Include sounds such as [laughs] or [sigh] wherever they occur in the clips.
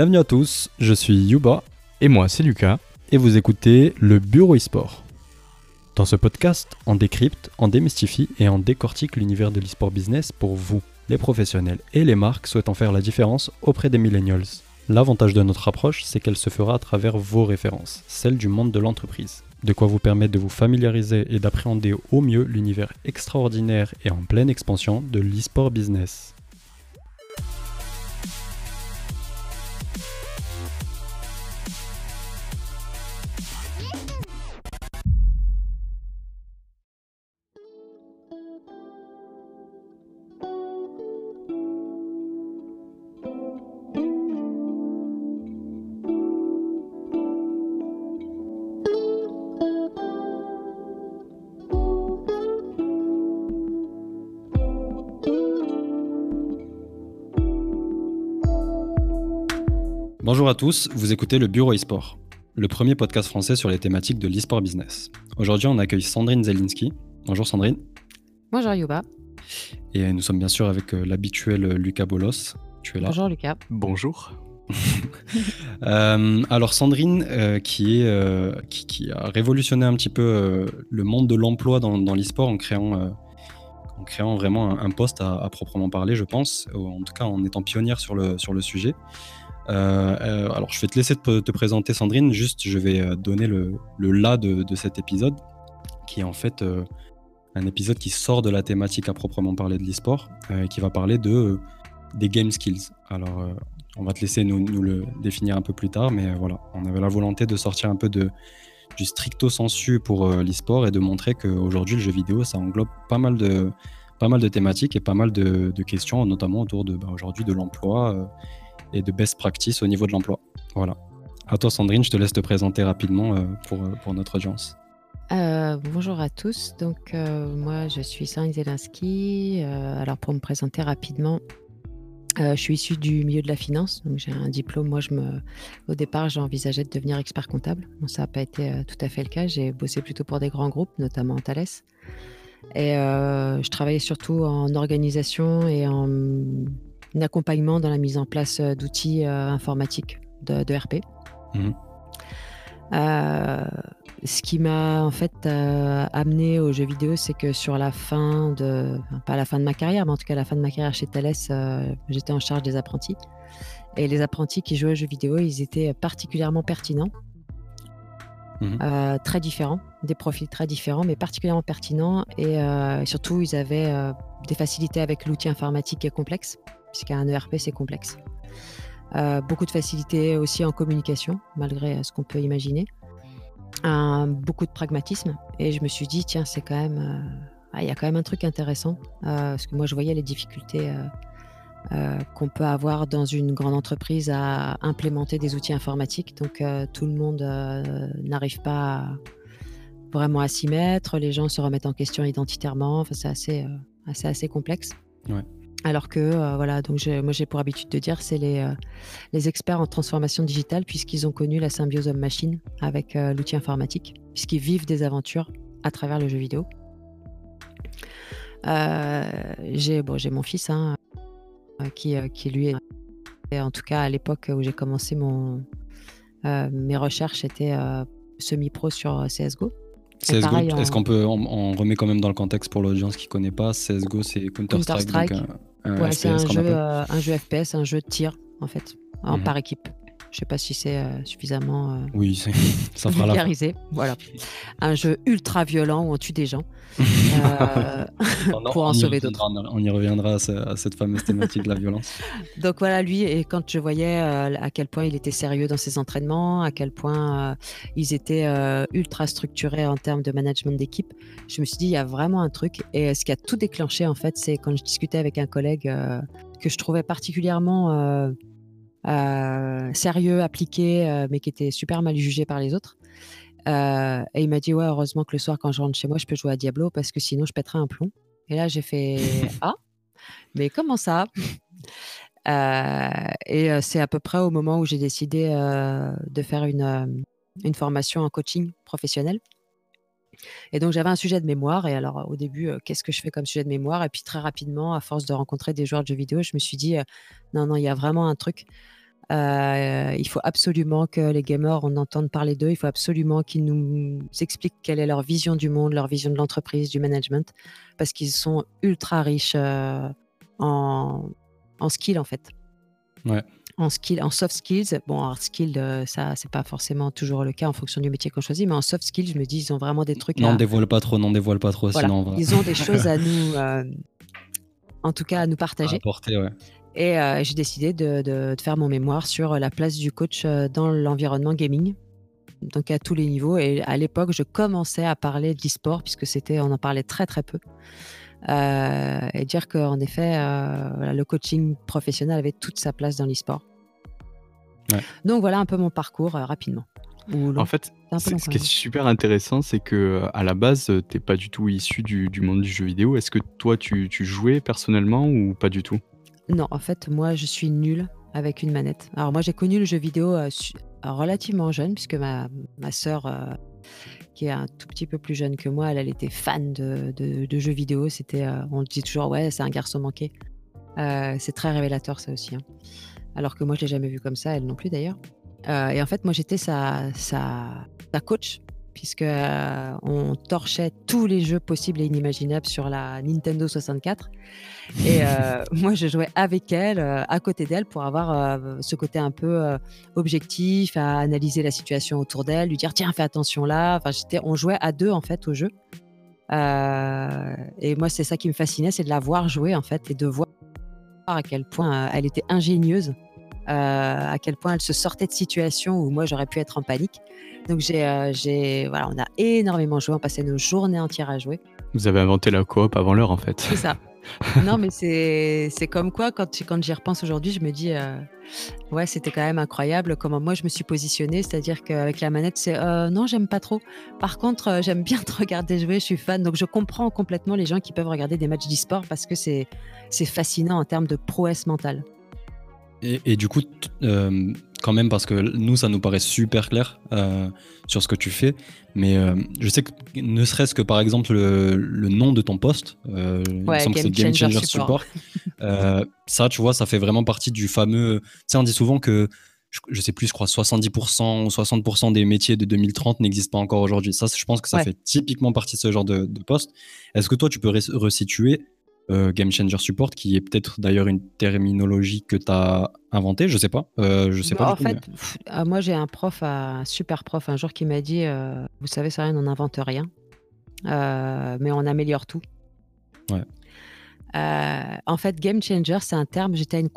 Bienvenue à tous, je suis Yuba Et moi, c'est Lucas. et vous écoutez le Bureau eSport. Dans ce podcast, on décrypte, on démystifie et on décortique l'univers de l'eSport business pour vous, les professionnels et les marques souhaitant faire la différence auprès des millennials. L'avantage de notre approche, c'est qu'elle se fera à travers vos références, celles du monde de l'entreprise. De quoi vous permettre de vous familiariser et d'appréhender au mieux l'univers extraordinaire et en pleine expansion de l'eSport business. Tous, vous écoutez le Bureau eSport, le premier podcast français sur les thématiques de l'eSport business. Aujourd'hui, on accueille Sandrine Zelinski. Bonjour Sandrine. Bonjour Yuba. Et nous sommes bien sûr avec euh, l'habituel euh, Lucas Bolos. Tu es là. Bonjour Lucas. Bonjour. [laughs] [laughs] Euh, alors Sandrine, euh, qui, est, euh, qui, qui a révolutionné un petit peu euh, le monde de l'emploi dans, dans l'e-sport en créant, euh, en créant vraiment un, un poste à, à proprement parler, je pense, ou en tout cas en étant pionnière sur le, sur le sujet. Euh, euh, alors je vais te laisser te, te présenter Sandrine, juste je vais euh, donner le, le là de, de cet épisode, qui est en fait un épisode qui sort de la thématique à proprement parler de l'e-sport, qui va parler de, des game skills. Alors on va te laisser nous, nous le définir un peu plus tard, mais voilà, on avait la volonté de sortir un peu de, du stricto sensu pour l'e-sport et de montrer qu'aujourd'hui le jeu vidéo ça englobe pas mal de, pas mal de thématiques et pas mal de, questions, notamment autour de bah, aujourd'hui de l'emploi et de best practice au niveau de l'emploi. Voilà. À toi Sandrine, je te laisse te présenter rapidement euh, pour, euh, pour notre audience. Euh, bonjour à tous. Donc moi je suis Sandrine Zelinski. Alors pour me présenter rapidement, je suis issue du milieu de la finance. Donc j'ai un diplôme. Moi je me, au départ j'ai envisagé de devenir expert comptable. Ça n'a pas été tout à fait le cas. J'ai bossé plutôt pour des grands groupes, notamment Thales. Et je travaillais surtout en organisation et en, en accompagnement dans la mise en place euh, d'outils euh, informatiques de, de RP. Mhm. Euh, ce qui m'a en fait euh, amené aux jeux vidéo, c'est que sur la fin de, enfin, pas la fin de ma carrière, mais en tout cas la fin de ma carrière chez Thales, euh, j'étais en charge des apprentis. Et les apprentis qui jouaient aux jeux vidéo, ils étaient particulièrement pertinents, Mhm. très différents, des profils très différents, mais particulièrement pertinents. Et surtout, ils avaient des facilités avec l'outil informatique qui est complexe, puisqu'un ERP, c'est complexe. Euh, beaucoup de facilité aussi en communication, malgré euh, ce qu'on peut imaginer. Beaucoup de pragmatisme. Et je me suis dit, tiens, c'est quand même. euh, ah, Il y a quand même un truc intéressant. parce que moi, je voyais les difficultés qu'on peut avoir dans une grande entreprise à implémenter des outils informatiques. Donc, tout le monde n'arrive pas vraiment à s'y mettre. Les gens se remettent en question identitairement. Enfin, c'est assez, assez, assez complexe. Ouais. Alors que, euh, voilà, donc moi j'ai pour habitude de dire, c'est les, euh, les experts en transformation digitale, puisqu'ils ont connu la symbiose homme-machine avec euh, l'outil informatique, puisqu'ils vivent des aventures à travers le jeu vidéo. J'ai bon, mon fils hein, qui, qui lui est, en tout cas à l'époque où j'ai commencé mon, mes recherches, était euh, semi-pro sur CSGO. CSGO, est-ce qu'on peut, on, on remet quand même dans le contexte pour l'audience qui connaît pas, CSGO c'est Counter-Strike, Counter-Strike. Un, un Ouais, c'est un FPS qu'on jeu, euh, un jeu FPS, un jeu de tir en fait, en Mhm. par équipe. Je sais pas si c'est euh, suffisamment euh, Oui, ça fera la vulgarisé. Voilà, un jeu ultra violent où on tue des gens [laughs] euh, pour en sauver reviendra, On y reviendra à, ce- à cette fameuse thématique de la violence. [laughs] Donc voilà, lui, et quand je voyais euh, à quel point il était sérieux dans ses entraînements, à quel point euh, ils étaient euh, ultra structurés en termes de management d'équipe, je me suis dit, il y a vraiment un truc. Et ce qui a tout déclenché, en fait, c'est quand je discutais avec un collègue euh, que je trouvais particulièrement sérieux, appliqué, euh, mais qui était super mal jugé par les autres. Euh, et il m'a dit, ouais, heureusement que le soir, quand je rentre chez moi, je peux jouer à Diablo parce que sinon, je pèterais un plomb. Et là, j'ai fait, [laughs] ah, mais comment ça? Euh, et euh, c'est à peu près au moment où j'ai décidé euh, de faire une, euh, une formation en coaching professionnel. Et donc j'avais un sujet de mémoire. Et alors au début, euh, qu'est-ce que je fais comme sujet de mémoire? Et puis très rapidement, à force de rencontrer des joueurs de jeux vidéo, je me suis dit, euh, non, non, il y a vraiment un truc. Euh, il faut absolument que les gamers on entende parler d'eux. Il faut absolument qu'ils nous expliquent quelle est leur vision du monde, leur vision de l'entreprise, du management, parce qu'ils sont ultra riches en, en skills en fait. Ouais. En, skill, en soft skills, bon, hard skills, euh, ça, c'est pas forcément toujours le cas en fonction du métier qu'on choisit, mais en soft skills, je me dis, ils ont vraiment des trucs. Non, dévoile pas trop, non, dévoile pas trop, sinon Ils ont des [laughs] choses à nous, en tout cas, à nous partager. À apporter, ouais. Et euh, j'ai décidé de, faire mon mémoire sur la place du coach euh, dans l'environnement gaming, donc à tous les niveaux. Et à l'époque, je commençais à parler d'e-sport, puisque c'était, on en parlait très très peu. Euh, et dire qu'en effet, le coaching professionnel avait toute sa place dans l'e-sport. Donc voilà un peu mon parcours rapidement. En fait, ce qui est super intéressant, c'est que à la base, tu n'es pas du tout issu du, monde du jeu vidéo. Est-ce que toi, tu, tu jouais personnellement ou pas du tout? Non, en fait, moi, je suis nulle avec une manette. Alors moi, j'ai connu le jeu vidéo euh, relativement jeune, puisque ma, ma sœur, euh, qui est un tout petit peu plus jeune que moi, elle, était fan de, jeux vidéo. C'était, euh, on dit toujours, ouais, c'est un garçon manqué. c'est très révélateur, ça aussi. Hein. Alors que moi, je l'ai jamais vu comme ça, elle non plus d'ailleurs. et en fait, moi, j'étais sa coach puisque euh, on torchait tous les jeux possibles et inimaginables sur la Nintendo 64. Et euh, [laughs] moi, je jouais avec elle, euh, à côté d'elle, pour avoir ce côté un peu objectif, à analyser la situation autour d'elle, lui dire tiens, fais attention là. Enfin, on jouait à deux en fait au jeu. et moi, c'est ça qui me fascinait, c'est de la voir jouer en fait et de voir à quel point elle était ingénieuse à quel point elle se sortait de situations où moi j'aurais pu être en panique. Donc j'ai, euh, j'ai, voilà, on a énormément joué, on passait nos journées entières à jouer. Vous avez inventé la coop avant l'heure en fait. C'est ça. [laughs] non mais c'est, c'est comme quoi quand, quand j'y repense aujourd'hui, je me dis euh, ouais c'était quand même incroyable comment moi je me suis positionnée, c'est-à-dire qu'avec la manette c'est euh, non j'aime pas trop. Par contre j'aime bien te regarder jouer, je suis fan, donc je comprends complètement les gens qui peuvent regarder des matchs d'e-sport parce que c'est, c'est fascinant en termes de prouesse mentale. Et, du coup, euh, quand même, parce que nous, ça nous paraît super clair euh, sur ce que tu fais, mais euh, je sais que ne serait-ce que par exemple le, nom de ton poste, il me semble que c'est Game Changer Support, [laughs] ça, tu vois, ça fait vraiment partie du fameux. Tu sais, on dit souvent que, je, sais plus, je crois 70% ou 60% des métiers de 2030 n'existent pas encore aujourd'hui. Ça, je pense que ça fait typiquement partie de ce genre de, de poste. Est-ce que toi, tu peux resituer euh, Game Changer Support, qui est peut-être d'ailleurs une terminologie que tu as inventée, je sais pas. Euh, je sais pas. En fait, euh, moi j'ai un prof, un super prof, un jour qui m'a dit Vous savez, ça rien, on n'invente rien, mais on améliore tout. Ouais. en fait, Game Changer, c'est un terme. J'étais à une,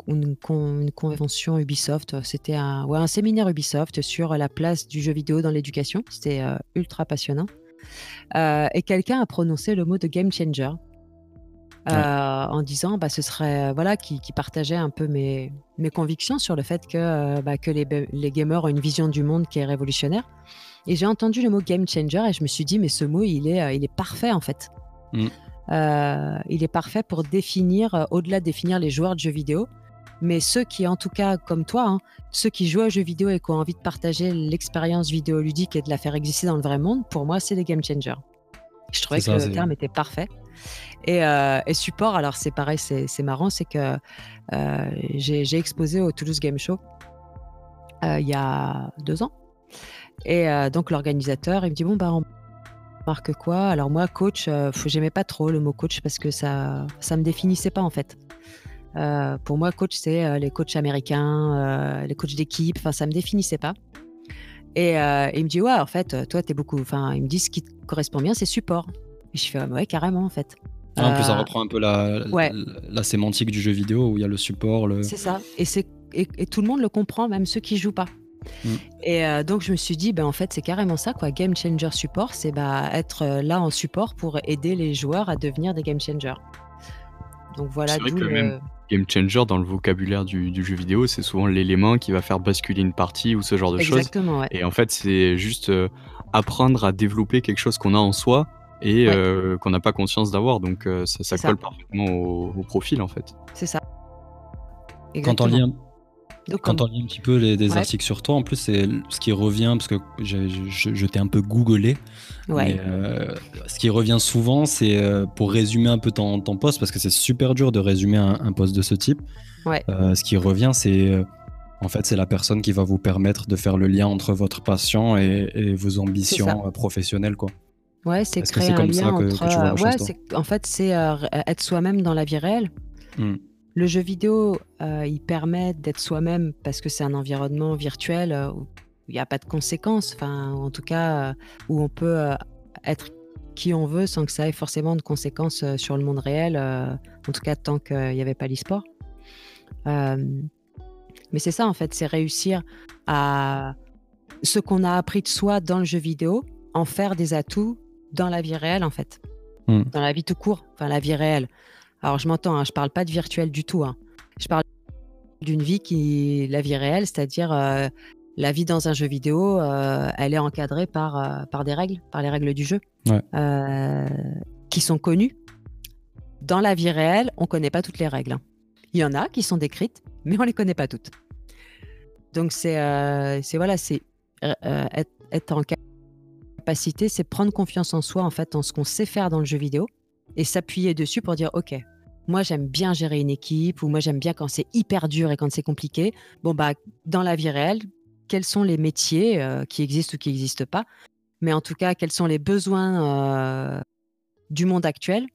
convention Ubisoft. C'était un, ouais, un séminaire Ubisoft sur la place du jeu vidéo dans l'éducation. C'était ultra passionnant. et quelqu'un a prononcé le mot de Game Changer. Euh, en disant bah, ce serait euh, voilà qui, partageait un peu mes, mes convictions sur le fait que, euh, bah, que les, les, gamers ont une vision du monde qui est révolutionnaire. Et j'ai entendu le mot game changer et je me suis dit mais ce mot il est, il est parfait en fait. Mm. il est parfait pour définir, au-delà de définir les joueurs de jeux vidéo, mais ceux qui, en tout cas, comme toi, hein, ceux qui jouent à jeux vidéo et qui ont envie de partager l'expérience vidéoludique et de la faire exister dans le vrai monde, pour moi, c'est des game changers. Je trouvais que le terme était parfait. Euh, et, support, alors c'est pareil, c'est marrant, c'est que euh, j'ai exposé au Toulouse Game Show euh, il y a deux ans. Et donc l'organisateur, il me dit bon bah on marque quoi? Alors moi coach, j'aimais pas trop le mot coach parce que ça ça me définissait pas en fait. pour moi coach c'est les coachs américains, les coachs d'équipe, enfin ça me définissait pas. Et, il me dit ouais en fait toi t'es beaucoup, enfin il me dit ce qui te correspond bien c'est support. Et je fais ouais carrément en fait. Ah, en plus, ça euh, reprend un peu la, la, sémantique du jeu vidéo où il y a le support. Le... C'est ça. Et, et, et, tout le monde le comprend, même ceux qui jouent pas. Mm. Et euh, donc, je me suis dit, ben, en fait, c'est carrément ça, quoi. Game Changer Support, c'est bah, être euh, là en support pour aider les joueurs à devenir des Game Changers. Donc voilà. C'est vrai même Game Changer dans le vocabulaire du, du jeu vidéo, c'est souvent l'élément qui va faire basculer une partie ou ce genre de Exactement, choses. Et en fait, c'est juste apprendre à développer quelque chose qu'on a en soi et euh, qu'on n'a pas conscience d'avoir. Donc euh, ça, colle parfaitement au, profil en fait. C'est ça. Quand on, lit un... Quand on lit un petit peu les, des articles sur toi, en plus, c'est ce qui revient, parce que je, t'ai un peu googlé. Euh, ce qui revient souvent, c'est pour résumer un peu ton, poste, parce que c'est super dur de résumer un, poste de ce type. ce qui revient, c'est En fait, c'est la personne qui va vous permettre de faire le lien entre votre patient et, vos ambitions professionnelles, quoi. Ouais, c'est créer un lien entre. ouais, en fait, c'est être soi-même dans la vie réelle. Mmh. Le jeu vidéo, il permet d'être soi-même parce que c'est un environnement virtuel où il n'y a pas de conséquences, enfin, en tout cas, où on peut être qui on veut sans que ça ait forcément de conséquences euh, sur le monde réel, euh, en tout cas tant qu'il n'y avait pas l'e-sport. Euh, mais c'est ça en fait, c'est réussir à ce qu'on a appris de soi dans le jeu vidéo, en faire des atouts dans la vie réelle en fait, hmm. dans la vie tout court, enfin la vie réelle. Alors je m'entends, hein, je parle pas de virtuel du tout. Hein. Je parle d'une vie qui, la vie réelle, c'est-à-dire la vie dans un jeu vidéo, euh, elle est encadrée par, euh, par des règles, par les règles du jeu, euh, qui sont connues. Dans la vie réelle, on ne connaît pas toutes les règles. Hein. Il y en a qui sont décrites, mais on ne les connaît pas toutes. Donc c'est voilà, c'est être, être, en c'est prendre confiance en soi, en fait, en ce qu'on sait faire dans le jeu vidéo, et s'appuyer dessus pour dire, ok, moi j'aime bien gérer une équipe, ou moi j'aime bien quand c'est hyper dur et quand c'est compliqué. Bon bah dans la vie réelle, quels sont les métiers euh, qui existent ou qui n'existent pas, mais en tout cas, quels sont les besoins euh, du monde actuel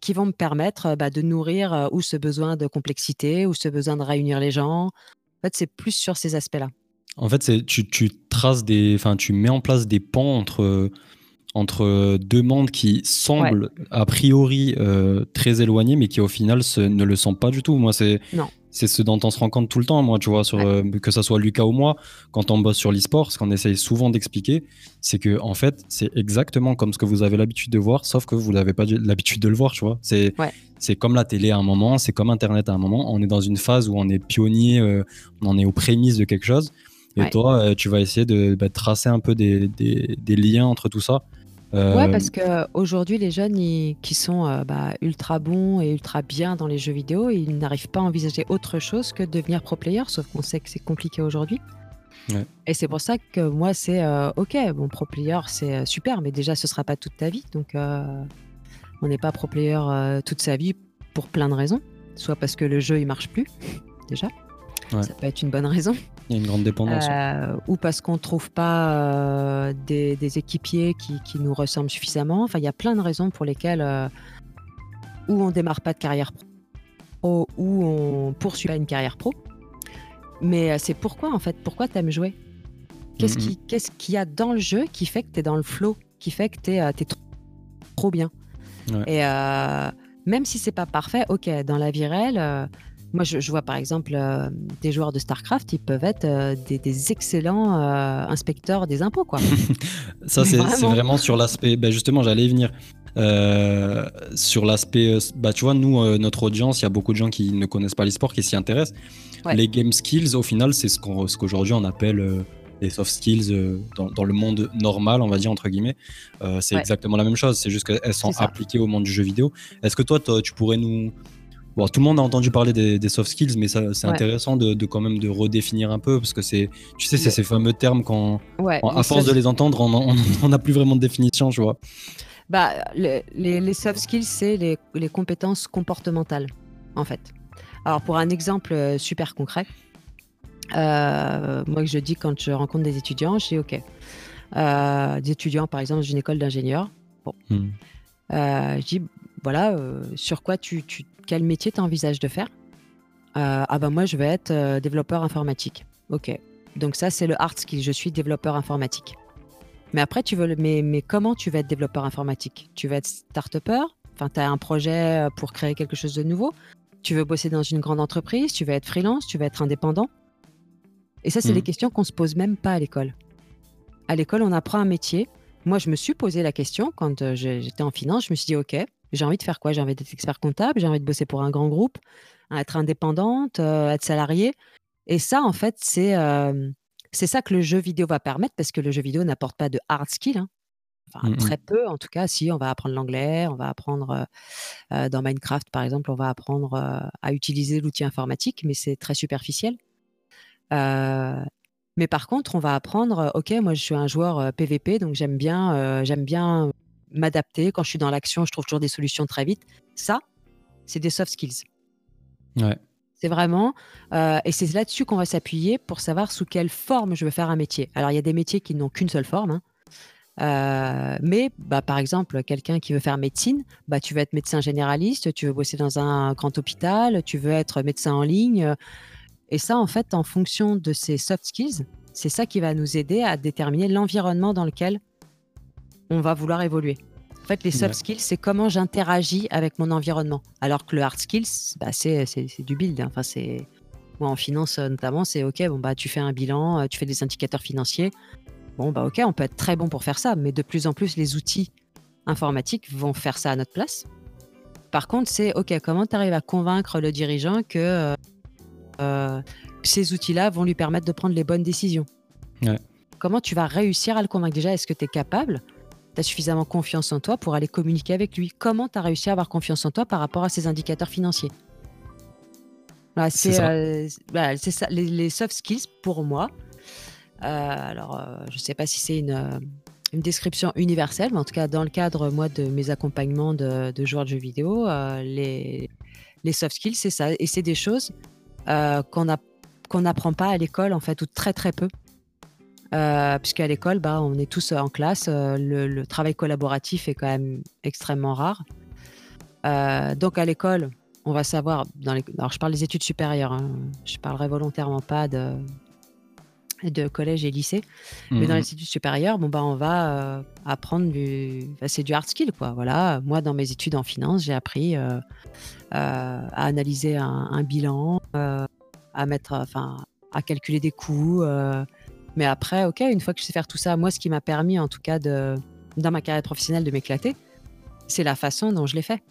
qui vont me permettre euh, bah, de nourrir ou ce besoin de complexité ou ce besoin de réunir les gens? En fait, c'est plus sur ces aspects-là. En fait, c'est tu, tu traces des, enfin, tu mets en place des pans entre entre deux mondes qui semblent a priori très éloignés, mais qui au final ne le sont pas du tout. Moi, c'est c'est ce dont on se rend compte tout le temps, moi, tu vois, sur, euh, que ce soit Lucas ou moi, quand on bosse sur l'e-sport, ce qu'on essaye souvent d'expliquer, c'est que, en fait, c'est exactement comme ce que vous avez l'habitude de voir, sauf que vous n'avez pas l'habitude de le voir, tu vois. C'est c'est comme la télé à un moment, c'est comme Internet à un moment. On est dans une phase où on est pionnier, euh, on en est aux prémices de quelque chose. Et toi, euh, tu vas essayer de bah, tracer un peu des, des, des liens entre tout ça Ouais, parce euh, qu'aujourd'hui, les jeunes qui sont euh, bah, ultra bons et ultra bien dans les jeux vidéo, ils n'arrivent pas à envisager autre chose que de devenir pro player, sauf qu'on sait que c'est compliqué aujourd'hui. Et c'est pour ça que moi, c'est euh, ok, bon, pro player, c'est super, mais déjà, ce sera pas toute ta vie. Donc, on n'est pas pro player toute sa vie pour plein de raisons. Soit parce que le jeu, il marche plus, [laughs] déjà. Ça peut être une bonne raison. Il y a une grande dépendance. Euh, ou parce qu'on ne trouve pas euh, des, équipiers qui, nous ressemblent suffisamment. Enfin, il y a plein de raisons pour lesquelles euh, ou on démarre pas de carrière pro ou on poursuit pas une carrière pro. Mais c'est pourquoi en fait, pourquoi tu aimes jouer? Qu'est-ce mm-hmm. qu'il y a dans le jeu qui fait que tu es dans le flow, qui fait que tu es, trop, bien? Et même si c'est pas parfait, ok, dans la vie réelle, moi, je, vois par exemple euh, des joueurs de StarCraft, ils peuvent être euh, des, excellents euh, inspecteurs des impôts. Quoi. [laughs] Ça, c'est vraiment. sur l'aspect. Ben justement, j'allais y venir. sur l'aspect, bah, tu vois, nous, notre audience, il y a beaucoup de gens qui ne connaissent pas l'e-sport, qui s'y intéressent. Les game skills, au final, c'est ce qu'aujourd'hui on appelle les soft skills dans, le monde normal, on va dire, entre guillemets. c'est exactement la même chose, c'est juste qu'elles sont appliquées au monde du jeu vidéo. Est-ce que toi, tu pourrais nous, Bon, tout le monde a entendu parler des, soft skills, mais c'est intéressant de, quand même de redéfinir un peu parce que c'est, tu sais, c'est ces fameux termes quand, à force de les entendre, [laughs] on n'a plus vraiment de définition, tu vois. Bah, les, soft skills, c'est les, compétences comportementales, en fait. Alors, pour un exemple euh, super concret, euh, moi je dis quand je rencontre des étudiants, je dis OK. Euh, des étudiants, par exemple, d'une école d'ingénieur. Bon. Hmm. je dis voilà, sur quoi tu, tu quel métier tu envisages de faire euh, Ah ben moi, je vais être euh, développeur informatique. Ok. Donc ça, c'est le hard skill. Je suis développeur informatique. Mais après, tu veux le... mais, mais comment tu vas être développeur informatique? Tu vas être start-upper? Enfin, tu as un projet euh, pour créer quelque chose de nouveau? Tu veux bosser dans une grande entreprise? Tu vas être freelance? Tu vas être indépendant? Et ça, c'est mmh. des questions qu'on se pose même pas à l'école. À l'école, on apprend un métier. Moi, je me suis posé la question quand j'étais en finance. Je me suis dit, OK, j'ai envie de faire quoi? J'ai envie d'être expert comptable, j'ai envie de bosser pour un grand groupe, être indépendante, euh, être salariée. Et ça, en fait, c'est euh, c'est ça que le jeu vidéo va permettre parce que le jeu vidéo n'apporte pas de hard skill. Hein. Enfin, mmh très peu, en tout cas, si on va apprendre l'anglais, on va apprendre euh, dans Minecraft, par exemple, on va apprendre à utiliser l'outil informatique, mais c'est très superficiel. mais par contre, on va apprendre, ok, moi je suis un joueur PVP, donc j'aime bien, j'aime bien m'adapter. Quand je suis dans l'action, je trouve toujours des solutions très vite. Ça, c'est des soft skills. Ouais. C'est vraiment, et c'est là-dessus qu'on va s'appuyer pour savoir sous quelle forme je veux faire un métier. Alors, il y a des métiers qui n'ont qu'une seule forme. Hein. mais bah, par exemple, quelqu'un qui veut faire médecine, bah, tu veux être médecin généraliste, tu veux bosser dans un grand hôpital, tu veux être médecin en ligne. Et ça, en fait, en fonction de ces soft skills, c'est ça qui va nous aider à déterminer l'environnement dans lequel on va vouloir évoluer. En fait, les soft skills, c'est comment j'interagis avec mon environnement. Alors que le hard skills, bah, c'est, du build. Hein. Enfin, c'est... Moi, en finance, euh, notamment, c'est OK, bon, bah, tu fais un bilan, euh, tu fais des indicateurs financiers. Bon, bah, OK, on peut être très bon pour faire ça, mais de plus en plus, les outils informatiques vont faire ça à notre place. Par contre, c'est OK, comment tu arrives à convaincre le dirigeant que euh, ces outils-là vont lui permettre de prendre les bonnes décisions? Comment tu vas réussir à le convaincre? Déjà, est-ce que tu es capable tu as suffisamment confiance en toi pour aller communiquer avec lui. Comment tu as réussi à avoir confiance en toi par rapport à ces indicateurs financiers c'est euh, ça, les, soft skills pour moi. Euh, alors, euh, je ne sais pas si c'est une, description universelle, mais en tout cas, dans le cadre, moi, de mes accompagnements de, joueurs de jeux vidéo, les, les soft skills, c'est ça. Et c'est des choses qu'on n'apprend pas à l'école, en fait, ou très, très peu. Euh, puisqu'à l'école, bah, on est tous en classe. Euh, le, travail collaboratif est quand même extrêmement rare. Euh, donc à l'école, on va savoir. Dans les, alors je parle des études supérieures. Hein, je parlerai volontairement pas de, de collège et lycée. Mais dans mhm. les études supérieures, bon, bah, on va apprendre du. c'est du hard skill. Quoi. Voilà. Moi, dans mes études en finance, j'ai appris à analyser un, un bilan, à, mettre, enfin, à calculer des coûts. Mais après, ok, une fois que je sais faire tout ça, moi, ce qui m'a permis, en tout cas, de, dans ma carrière professionnelle, de m'éclater, c'est la façon dont je l'ai fait.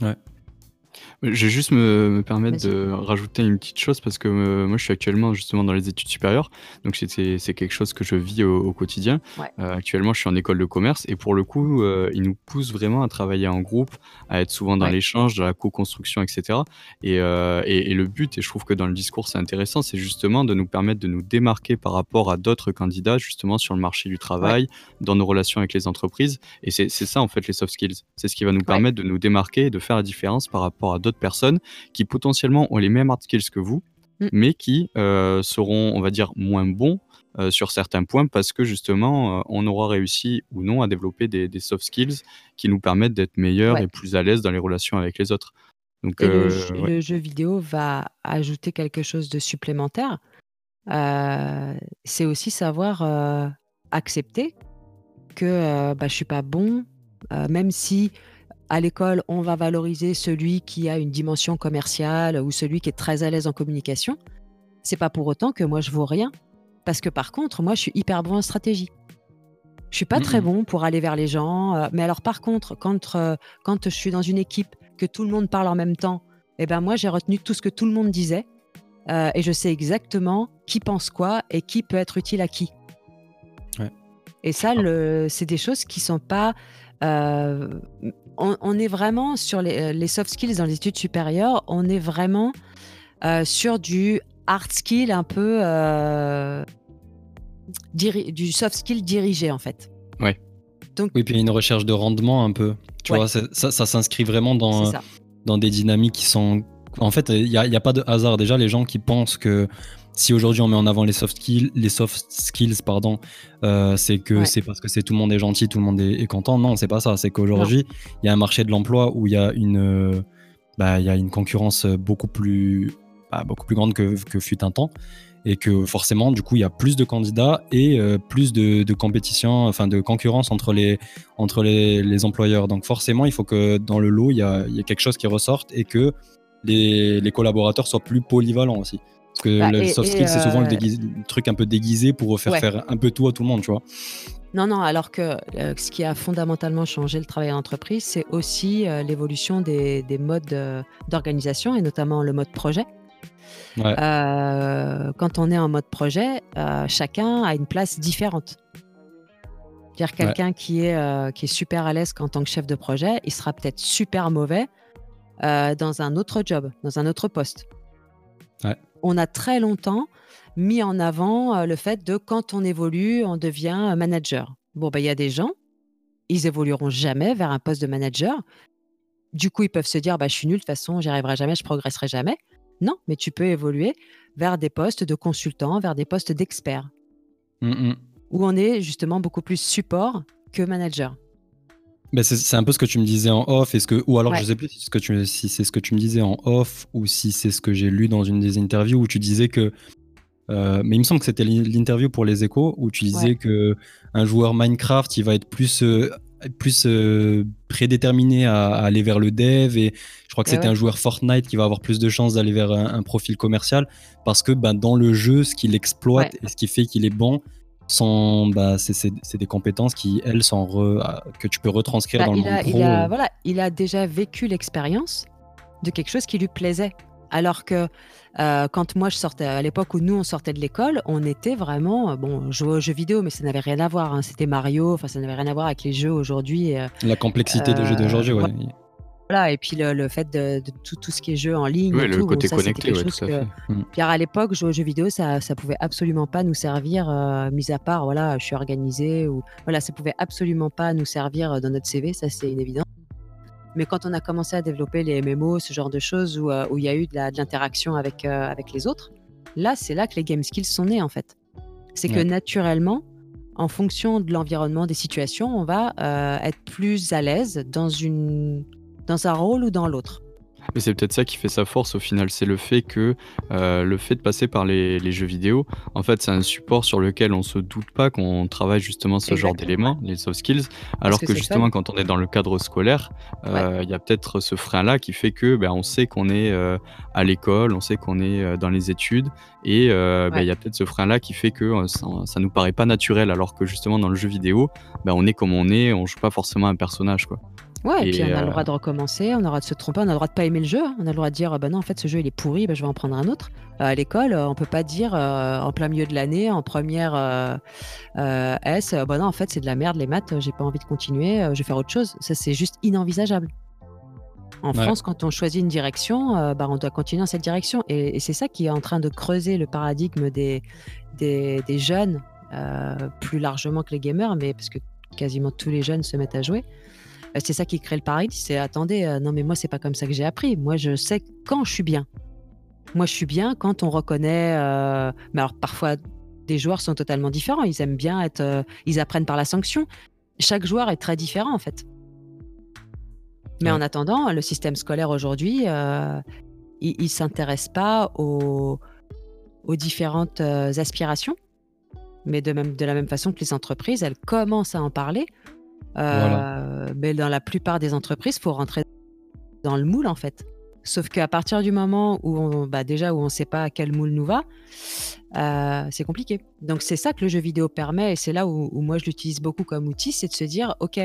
Ouais. Je vais juste me, permettre de rajouter une petite chose parce que euh, moi je suis actuellement justement dans les études supérieures, donc c'est quelque chose que je vis au, quotidien. Euh, actuellement je suis en école de commerce et pour le coup euh, ils nous poussent vraiment à travailler en groupe, à être souvent dans l'échange, dans la co-construction, etc. Et, et, le but, et je trouve que dans le discours c'est intéressant, c'est justement de nous permettre de nous démarquer par rapport à d'autres candidats justement sur le marché du travail, dans nos relations avec les entreprises. Et c'est ça en fait les soft skills, c'est ce qui va nous permettre de nous démarquer, de faire la différence par rapport à d'autres personnes qui potentiellement ont les mêmes hard skills que vous, mm. mais qui euh, seront, on va dire, moins bons euh, sur certains points parce que justement, euh, on aura réussi ou non à développer des, soft skills qui nous permettent d'être meilleurs et plus à l'aise dans les relations avec les autres. Donc, le, jeu, vidéo va ajouter quelque chose de supplémentaire. c'est aussi savoir accepter que bah, je suis pas bon, même si à l'école, on va valoriser celui qui a une dimension commerciale ou celui qui est très à l'aise en communication. C'est pas pour autant que moi je vaux rien. Parce que par contre, moi je suis hyper bon en stratégie. Je suis pas très bon pour aller vers les gens. Euh, mais alors par contre, quand, euh, quand je suis dans une équipe, que tout le monde parle en même temps, eh ben moi j'ai retenu tout ce que tout le monde disait. Euh, et je sais exactement qui pense quoi et qui peut être utile à qui. Et ça, c'est des choses qui sont pas on, est vraiment sur euh, les, soft skills dans les études supérieures, on est vraiment euh, sur du hard skill un peu euh, du soft skill dirigé en fait. Ouais. Donc, oui, puis une recherche de rendement un peu. Tu vois, ça, ça, s'inscrit vraiment dans, dans des dynamiques qui sont. En fait, il n'y a, a, pas de hasard. Déjà, les gens qui pensent que si aujourd'hui on met en avant les soft skills, les soft skills pardon, euh, c'est que c'est parce que c'est tout le monde est gentil, tout le monde est, content. Non, c'est pas ça. C'est qu'aujourd'hui il y a un marché de l'emploi où il y a une, euh, bah, il y a une concurrence beaucoup plus, bah, beaucoup plus grande que, que, fut un temps, et que forcément du coup il y a plus de candidats et euh, plus de, compétition, enfin de concurrence entre les entre les, les, employeurs. Donc forcément il faut que dans le lot il y a, il y a quelque chose qui ressorte et que les, les collaborateurs soient plus polyvalents aussi. Parce que bah, le soft skill, c'est souvent le, euh, truc un peu déguisé pour faire faire un peu tout à tout le monde, tu vois. Non, non, alors que euh, ce qui a fondamentalement changé le travail en entreprise, c'est aussi euh, l'évolution des, modes d'organisation et notamment le mode projet. quand on est en mode projet, chacun a une place différente. dire quelqu'un qui, est, qui est super à l'aise en tant que chef de projet, il sera peut-être super mauvais dans un autre job, dans un autre poste. Ouais on a très longtemps mis en avant euh, le fait de quand on évolue, on devient manager. Bon, bah, il y a des gens, ils évolueront jamais vers un poste de manager. Du coup, ils peuvent se dire, bah, je suis nul, de toute façon, j'y arriverai jamais, je progresserai jamais. Non, mais tu peux évoluer vers des postes de consultant, vers des postes d'experts. Mmh où on est justement beaucoup plus support que manager. Ben c'est un peu ce que tu me disais en off, est-ce que, ou alors je sais plus si, ce que tu, si c'est ce que tu me disais en off ou si c'est ce que j'ai lu dans une des interviews où tu disais que euh, mais il me semble que c'était l'interview pour les échos où tu disais que un joueur Minecraft, il va être plus, euh, plus euh, prédéterminé à, aller vers le dev et je crois que c'était un joueur Fortnite qui va avoir plus de chances d'aller vers un, profil commercial parce que bah, dans le jeu, ce qu'il exploite et ce qui fait qu'il est bon, bah, c'est des compétences qui, elles, sont que tu peux retranscrire bah, dans le monde pro. Il a, voilà, il a déjà vécu l'expérience de quelque chose qui lui plaisait. Alors que euh, quand moi je sortais, à l'époque où nous on sortait de l'école, on était vraiment, euh, bon, jouer aux jeux vidéo, mais ça n'avait rien à voir. Hein. C'était Mario, enfin ça n'avait rien à voir avec les jeux aujourd'hui. Euh, La complexité des jeux d'aujourd'hui, ouais. Voilà, et puis le, fait de, tout, tout, ce qui est jeu en ligne. Oui, le côté connecté, ouais, tout à fait. Pierre, à l'époque, jouer aux jeux vidéo, ça, ça pouvait absolument pas nous servir, mis à part, voilà, je suis organisé, ou voilà, ça pouvait absolument pas nous servir dans notre CV, ça c'est une évidence. Mais quand on a commencé à développer les MMO, ce genre de choses où, euh, où il y a eu de l'interaction avec, euh, avec les autres, là, c'est là que les game skills sont nés en fait. C'est que naturellement, en fonction de l'environnement, des situations, on va euh, être plus à l'aise dans, une, dans un rôle ou dans l'autre. Mais c'est peut-être ça qui fait sa force au final, c'est le fait que euh, le fait de passer par les, jeux vidéo, en fait, c'est un support sur lequel on se doute pas qu'on travaille justement ce genre d'éléments, les soft skills, alors que, justement quand on est dans le cadre scolaire, euh, il y a peut-être ce frein-là qui fait que ben, on sait qu'on est euh, à l'école, on sait qu'on est dans les études, et ben, il y a peut-être ce frein-là qui fait que ça, ça, nous paraît pas naturel, alors que justement dans le jeu vidéo, ben, on est comme on est, on joue pas forcément un personnage, quoi. Ouais, et, puis on a le droit de recommencer, on a le droit de se tromper, on a le droit de pas aimer le jeu, hein. on a le droit de dire bah non en fait ce jeu il est pourri, bah, je vais en prendre un autre. Euh, à l'école, euh, on peut pas dire euh, en plein milieu de l'année, en première S, bah non en fait c'est de la merde les maths, j'ai pas envie de continuer, je vais faire autre chose. Ça c'est juste inenvisageable. En France, quand on choisit une direction, bah, on doit continuer dans cette direction. Et, c'est ça qui est en train de creuser le paradigme des, des, des jeunes, plus largement que les gamers, mais parce que quasiment tous les jeunes se mettent à jouer. Euh, c'est ça qui crée le paradigme. C'est attendez, euh, non mais moi c'est pas comme ça que j'ai appris. Moi je sais quand je suis bien. Moi je suis bien quand on reconnaît. Euh, mais alors parfois des joueurs sont totalement différents. Ils aiment bien être, ils apprennent par la sanction. Chaque joueur est très différent en fait. Mais en attendant, le système scolaire aujourd'hui, il, ne s'intéresse pas aux, aux différentes aspirations, mais de, même, de la même façon que les entreprises, elles commencent à en parler euh, mais dans la plupart des entreprises, il faut rentrer dans le moule en fait. Sauf qu'à partir du moment où on, bah déjà où on ne sait pas à quel moule nous va, euh, c'est compliqué. Donc c'est ça que le jeu vidéo permet, et c'est là où, moi je l'utilise beaucoup comme outil, c'est de se dire, ok,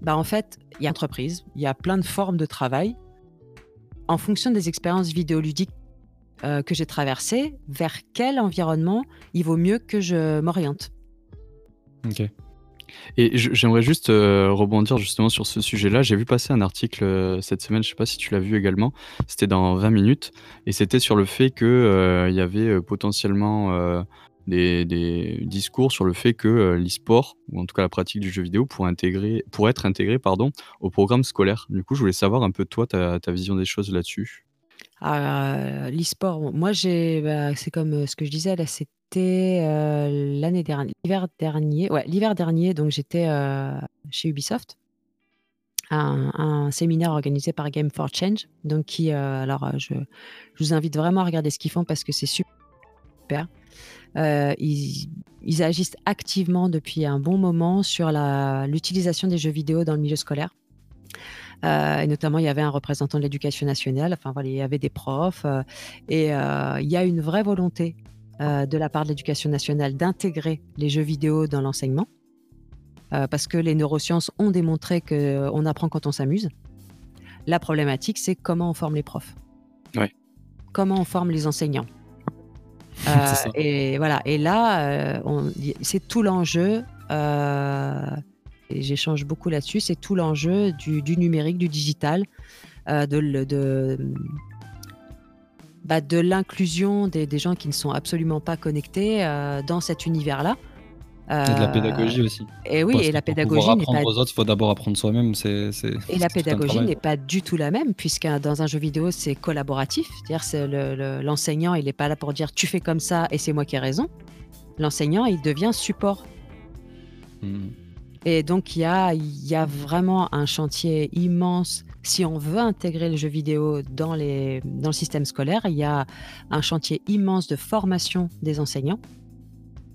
bah en fait, il y a entreprise, il y a plein de formes de travail. En fonction des expériences vidéoludiques euh, que j'ai traversées, vers quel environnement il vaut mieux que je m'oriente. Ok. Et j'aimerais juste euh, rebondir justement sur ce sujet-là. J'ai vu passer un article euh, cette semaine, je ne sais pas si tu l'as vu également, c'était dans 20 minutes, et c'était sur le fait qu'il euh, y avait potentiellement des, discours sur le fait que l'e-sport, ou en tout cas la pratique du jeu vidéo, pourrait, intégrer, pourrait être intégré pardon, au programme scolaire. Du coup, je voulais savoir un peu toi, ta, vision des choses là-dessus. Ah, l'e-sport, moi bah, c'est comme ce que je disais là, c'est c'était l'année dernière, l'hiver dernier. Ouais, l'hiver dernier, donc j'étais chez Ubisoft, un, séminaire organisé par Game for Change. Donc qui, alors je, vous invite vraiment à regarder ce qu'ils font parce que c'est super. ils, agissent activement depuis un bon moment sur l'utilisation des jeux vidéo dans le milieu scolaire. et notamment, il y avait un représentant de l'éducation nationale, enfin voilà, il y avait des profs, et il y a une vraie volonté euh, de la part de l'éducation nationale d'intégrer les jeux vidéo dans l'enseignement, euh, parce que les neurosciences ont démontré qu'on apprend quand on s'amuse. La problématique, c'est comment on forme les profs. Comment on forme les enseignants. [laughs] Euh, et voilà. Et là, c'est tout l'enjeu. et j'échange beaucoup là-dessus. C'est tout l'enjeu du, numérique, du digital, de, de bah, de l'inclusion des, gens qui ne sont absolument pas connectés euh, dans cet univers-là. et de la pédagogie aussi. Et oui, et la pédagogie n'est pas. aux autres, il faut d'abord apprendre soi-même. C'est, et la pédagogie n'est pas du tout la même, puisque dans un jeu vidéo, c'est collaboratif. C'est-à-dire, l'enseignant, il n'est pas là pour dire tu fais comme ça et c'est moi qui ai raison. L'enseignant, il devient support. Hmm. Et donc, il y a, y a vraiment un chantier immense. Si on veut intégrer le jeu vidéo dans, les, le système scolaire, il y a un chantier immense de formation des enseignants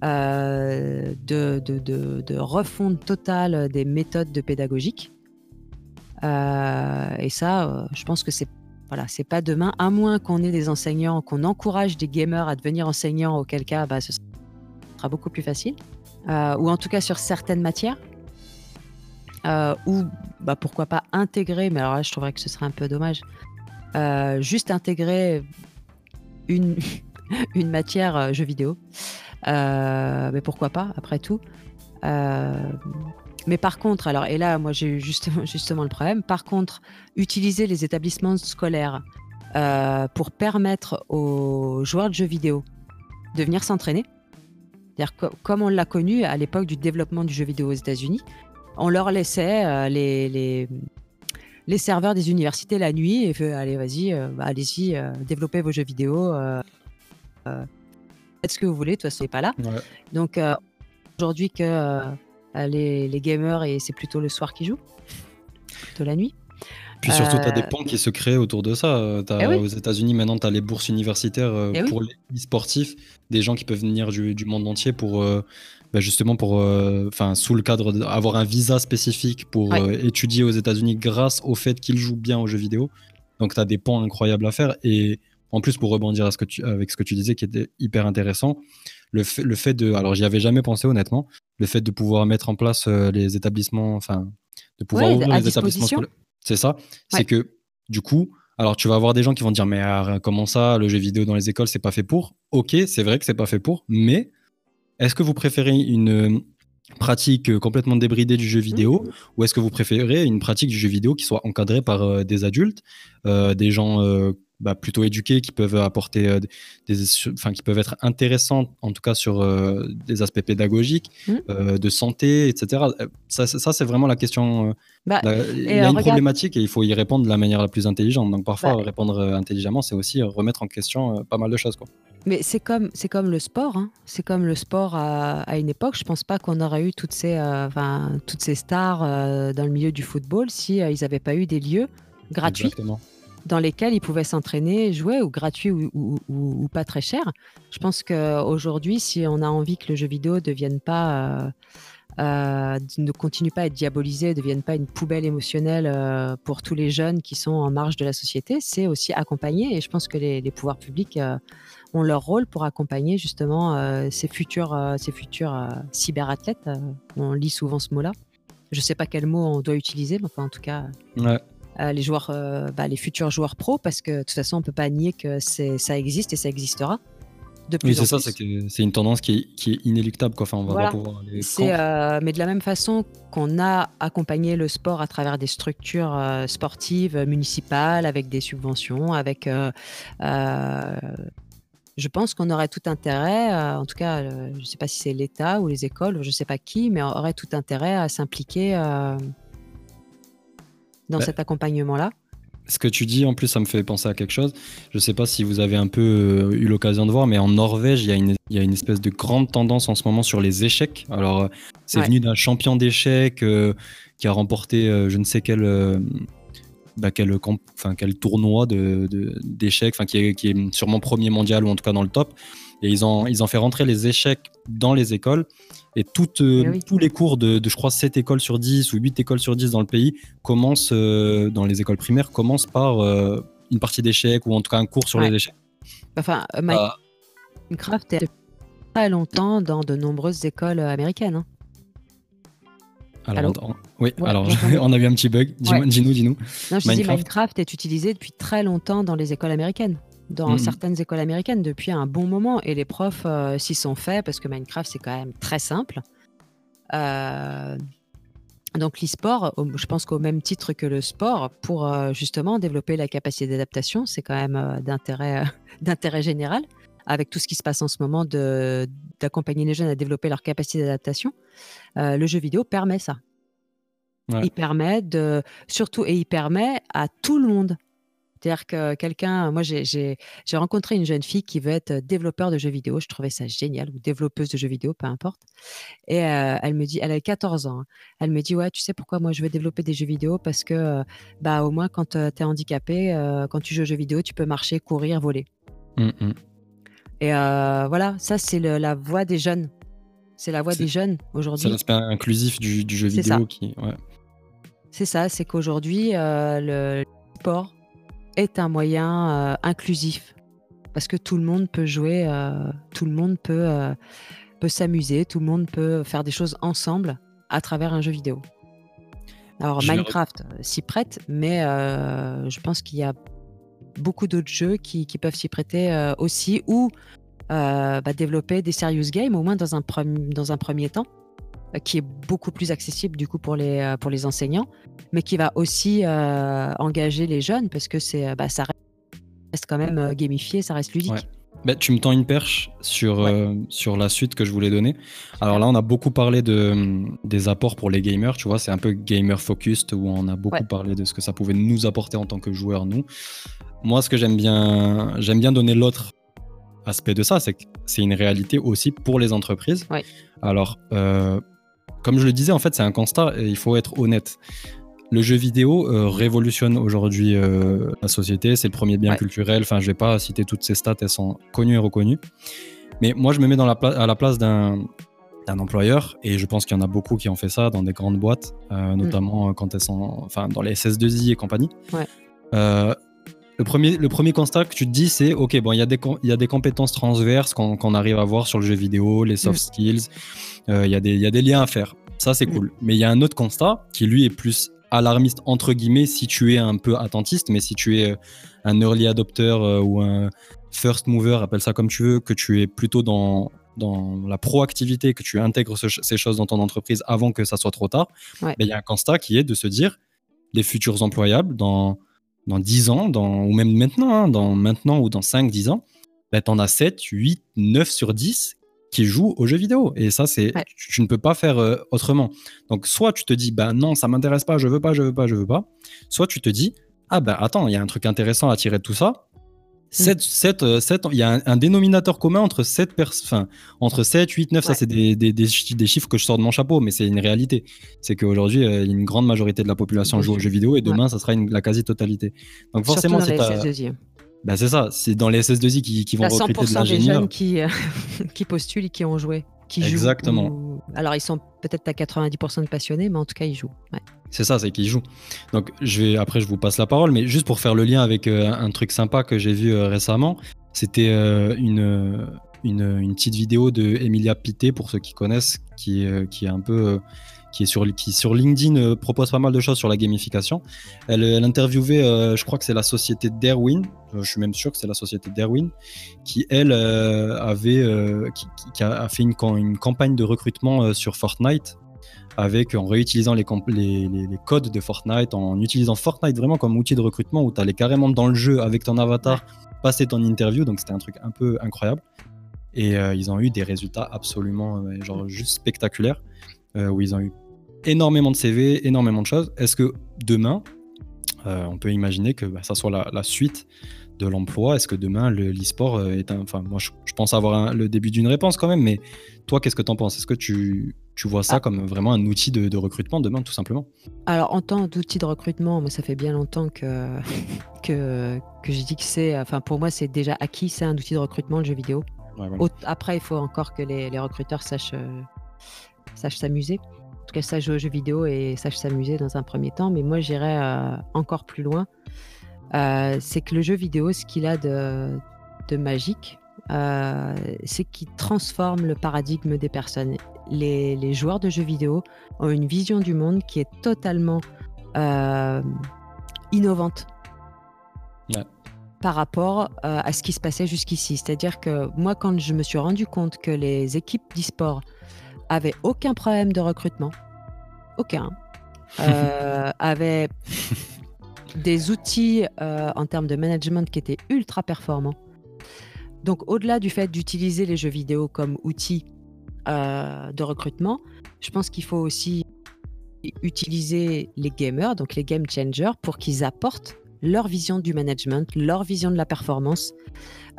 euh, de, refonte totale des méthodes de pédagogique. Euh, et ça, euh, je pense que c'est voilà, c'est pas demain, à moins qu'on ait des enseignants, qu'on encourage des gamers à devenir enseignants, auquel cas, bah, ce sera beaucoup plus facile. ou en tout cas sur certaines matières. Ou bah, pourquoi pas intégrer, mais alors là, je trouverais que ce serait un peu dommage, juste intégrer une, [laughs] une matière jeu vidéo. Euh, mais pourquoi pas, après tout. Euh, mais par contre, alors, et là, moi, j'ai eu justement, [laughs] justement le problème. Par contre, utiliser les établissements scolaires euh, pour permettre aux joueurs de jeux vidéo de venir s'entraîner, c'est-à-dire comme on l'a connu à l'époque du développement du jeu vidéo aux États-Unis, on leur laissait les, les, les, serveurs des universités la nuit et fait, allez, vas-y, bah, allez-y, développez vos jeux vidéo faites ce que vous voulez, de toute façon, n'est pas là. Donc, euh, aujourd'hui, que euh, les, les, gamers, et c'est plutôt le soir qui jouent, plutôt la nuit. Puis surtout, tu as des euh, ponts qui se créent autour de ça. Eh aux États-Unis, maintenant, tu as les bourses universitaires eh pour les sportifs, des gens qui peuvent venir du, du monde entier pour. Bah, justement pour, enfin, sous le cadre d'avoir un visa spécifique pour étudier aux États-Unis grâce au fait qu'ils jouent bien aux jeux vidéo. Donc, tu as des ponts incroyables à faire. Et en plus, pour rebondir à ce que tu, avec ce que tu disais qui était hyper intéressant, le fait, le fait de. Alors, j'y avais jamais pensé honnêtement, le fait de pouvoir mettre en place euh, les établissements, enfin, de pouvoir ouvrir les établissements scolaires. C'est ça. C'est que, du coup, alors tu vas avoir des gens qui vont dire, mais ah, comment ça, le jeu vidéo dans les écoles, c'est pas fait pour? Ok, c'est vrai que c'est pas fait pour, mais est-ce que vous préférez une pratique complètement débridée du jeu vidéo mmh. ou est-ce que vous préférez une pratique du jeu vidéo qui soit encadrée par euh, des adultes, euh, des gens bah, plutôt éduqués, qui peuvent apporter euh, des, enfin, qui peuvent être intéressants, en tout cas sur euh, des aspects pédagogiques, mmh. euh, de santé, etc. Ça, ça c'est vraiment la question. Bah, il y a une problématique et il faut y répondre de la manière la plus intelligente. Donc parfois, bah répondre intelligemment, c'est aussi remettre en question pas mal de choses. Quoi. Mais c'est comme, c'est comme le sport. Hein. C'est comme le sport à, à, une époque. Je pense pas qu'on aurait eu toutes ces, enfin, toutes ces stars dans le milieu du football si ils n'avaient pas eu des lieux gratuits. Exactement dans lesquels ils pouvaient s'entraîner, jouer, ou gratuit ou, pas très cher. Je pense qu'aujourd'hui, si on a envie que le jeu vidéo devienne pas, euh, euh, ne continue pas à être diabolisé, ne devienne pas une poubelle émotionnelle euh, pour tous les jeunes qui sont en marge de la société, c'est aussi accompagner. Et je pense que les, pouvoirs publics ont leur rôle pour accompagner justement ces futurs, ces futurs cyberathlètes. on lit souvent ce mot-là. Je ne sais pas quel mot on doit utiliser, mais en tout cas. Ouais. Euh, les joueurs, euh, bah, les futurs joueurs pro, parce que de toute façon, on peut pas nier que ça existe et ça existera. De plus oui, c'est ça, c'est une tendance qui est, qui est inéluctable. Quoi. Enfin, on va pas pouvoir euh, mais de la même façon qu'on a accompagné le sport à travers des structures sportives municipales, avec des subventions, avec je pense qu'on aurait tout intérêt, en tout cas, je ne sais pas si c'est l'État ou les écoles, je ne sais pas qui, mais on aurait tout intérêt à s'impliquer dans cet accompagnement-là ce que tu dis, en plus, ça me fait penser à quelque chose. Je ne sais pas si vous avez un peu euh, eu l'occasion de voir, mais en Norvège, il y, a une, il y, a une, espèce de grande tendance en ce moment sur les échecs. Alors, euh, c'est venu d'un champion d'échecs euh, qui a remporté je ne sais quel, bah, quel, tournoi d'échecs, de, qui, est, qui est sûrement premier mondial ou en tout cas dans le top. Et ils ont, ils ont fait rentrer les échecs dans les écoles. Et toutes, euh, eh tous les cours de, je crois, 7 écoles sur 10 ou 8 écoles sur 10 dans le pays commencent, euh, dans les écoles primaires, commencent par euh, une partie d'échecs ou en tout cas un cours sur les échecs. Enfin, bah. Minecraft est très longtemps dans de nombreuses écoles américaines. Hein. Alors, oui, alors [laughs] [laughs] on a eu un petit bug. Dis-nous, dis-nous. Non, je Minecraft. Minecraft est utilisé depuis très longtemps dans les écoles américaines dans mmh. certaines écoles américaines depuis un bon moment et les profs euh, s'y sont faits parce que Minecraft c'est quand même très simple. Euh, donc l'e-sport, je pense qu'au même titre que le sport, pour euh, justement développer la capacité d'adaptation, c'est quand même d'intérêt, [laughs] d'intérêt général. Avec tout ce qui se passe en ce moment, d'accompagner les jeunes à développer leur capacité d'adaptation, euh, le jeu vidéo permet ça. Il permet de, surtout, et il permet à tout le monde c'est-à-dire que quelqu'un, moi j'ai rencontré une jeune fille qui veut être développeur de jeux vidéo, je trouvais ça génial, ou développeuse de jeux vidéo, peu importe. Et elle me dit, elle a 14 ans, hein. elle me dit, ouais, tu sais pourquoi moi je veux développer des jeux vidéo? Parce que, bah, au moins quand tu es handicapé, quand tu joues aux jeux vidéo, tu peux marcher, courir, voler. Mmh, mmh. Et voilà, ça c'est la voix des jeunes. C'est la voix des jeunes aujourd'hui. C'est l'aspect inclusif du, jeu vidéo qui. C'est ça, c'est qu'aujourd'hui, le sport est un moyen euh, inclusif parce que tout le monde peut jouer, euh, tout le monde peut, euh, peut s'amuser, tout le monde peut faire des choses ensemble à travers un jeu vidéo. Alors Minecraft s'y prête, mais je pense qu'il y a beaucoup d'autres jeux qui, qui peuvent s'y prêter aussi ou bah, développer des serious games au moins dans un, dans un premier temps qui est beaucoup plus accessible du coup pour les, pour les enseignants mais qui va aussi euh, engager les jeunes parce que c'est, euh, bah, ça reste quand même euh, gamifié, ça reste ludique. Bah, tu me tends une perche sur, sur la suite que je voulais donner. Alors là, on a beaucoup parlé de, des apports pour les gamers, tu vois, c'est un peu gamer focused où on a beaucoup parlé de ce que ça pouvait nous apporter en tant que joueurs, nous. Moi, ce que j'aime bien, j'aime bien donner l'autre aspect de ça, c'est que c'est une réalité aussi pour les entreprises. Alors, comme je le disais, en fait, c'est un constat et il faut être honnête le jeu vidéo euh, révolutionne aujourd'hui euh, la société. C'est le premier bien culturel. Enfin, je vais pas citer toutes ces stats, elles sont connues et reconnues. Mais moi, je me mets dans la à la place d'un employeur et je pense qu'il y en a beaucoup qui ont fait ça dans des grandes boîtes, euh, mm. notamment quand elles sont, enfin, dans les SS2I et compagnie. Le premier, le premier constat que tu te dis, c'est ok, bon, il y, a des, y a des compétences transverses qu'on arrive à voir sur le jeu vidéo, les soft mm. skills, il y, a des, y a des liens à faire. Ça, c'est mm. cool. Mais il y a un autre constat qui, lui, est plus alarmiste entre guillemets si tu es un peu attentiste, mais si tu es euh, un early adopter euh, ou un first mover, appelle ça comme tu veux, que tu es plutôt dans, dans la proactivité, que tu intègres ces choses dans ton entreprise avant que ça soit trop tard, ben, il y a un constat qui est de se dire les futurs employables dans, dans 10 ans, dans, ou même maintenant, hein, dans maintenant ou dans 5-10 ans, ben, tu en as 7, 8, 9 sur 10 qui jouent aux jeux vidéo. Et ça, c'est tu, ne peux pas faire euh, autrement. Donc, soit tu te dis, bah non, ça m'intéresse pas, je veux pas, je veux pas, je veux pas. Soit tu te dis, ah bah attends, il y a un truc intéressant à tirer de tout ça. 7, 7, euh, il y a un, dénominateur commun entre 7, enfin, entre 7 8, 9, ça c'est des, des, des, chiffres que je sors de mon chapeau, mais c'est une réalité. C'est qu'aujourd'hui, euh, une grande majorité de la population joue aux jeux vidéo et demain, ça sera une, la quasi-totalité. Donc forcément, c'est bah c'est ça, c'est dans les SS2I qui, qui vont recruter de l'ingénieur. des jeunes qui, euh, [laughs] qui postulent et qui ont joué. Qui Exactement. Alors ils sont peut-être à 90% de passionnés, mais en tout cas ils jouent. C'est ça, c'est qu'ils jouent. Donc je vais après je vous passe la parole, mais juste pour faire le lien avec euh, un truc sympa que j'ai vu euh, récemment, c'était une, une, une, petite vidéo de Emilia Pité pour ceux qui connaissent, qui, qui est un peu qui est sur, qui sur LinkedIn euh, propose pas mal de choses sur la gamification. Elle, interviewait, euh, je crois que c'est la société Darwin, euh, je suis même sûr que c'est la société Darwin, qui elle avait, qui, a fait une, une campagne de recrutement sur Fortnite avec en réutilisant les, les, les, codes de Fortnite, en utilisant Fortnite vraiment comme outil de recrutement où tu allais carrément dans le jeu avec ton avatar passer ton interview, donc c'était un truc un peu incroyable. Et ils ont eu des résultats absolument genre juste spectaculaires, où ils ont eu énormément de CV, énormément de choses. Est-ce que demain, euh, on peut imaginer que bah, ça soit la, suite de l'emploi Est-ce que demain, l'e-sport euh, est un. Enfin, moi, je, pense avoir le début d'une réponse quand même, mais toi, qu'est-ce que tu en penses? Est-ce que tu, tu, vois ça ah. comme vraiment un outil de, recrutement demain, tout simplement? Alors, en tant qu'outil de recrutement, moi, ça fait bien longtemps que, [laughs] que, que j'ai dit que c'est. Enfin, pour moi, c'est déjà acquis, c'est un outil de recrutement, le jeu vidéo. Après, il faut encore que les, les recruteurs sachent euh, sachent s'amuser en tout cas sache jouer aux jeux vidéo et sache s'amuser dans un premier temps. Mais moi, j'irais euh, encore plus loin. Euh, c'est que le jeu vidéo, ce qu'il a de, magique, euh, c'est qu'il transforme le paradigme des personnes. Les, joueurs de jeux vidéo ont une vision du monde qui est totalement innovante. par rapport à ce qui se passait jusqu'ici. C'est-à-dire que moi, quand je me suis rendu compte que les équipes d'e-sport avait aucun problème de recrutement, aucun, [laughs] euh, avait des outils euh, en termes de management qui étaient ultra performants, Donc, au-delà du fait d'utiliser les jeux vidéo comme outil euh, de recrutement, je pense qu'il faut aussi utiliser les gamers, donc les game changers, pour qu'ils apportent leur vision du management, leur vision de la performance.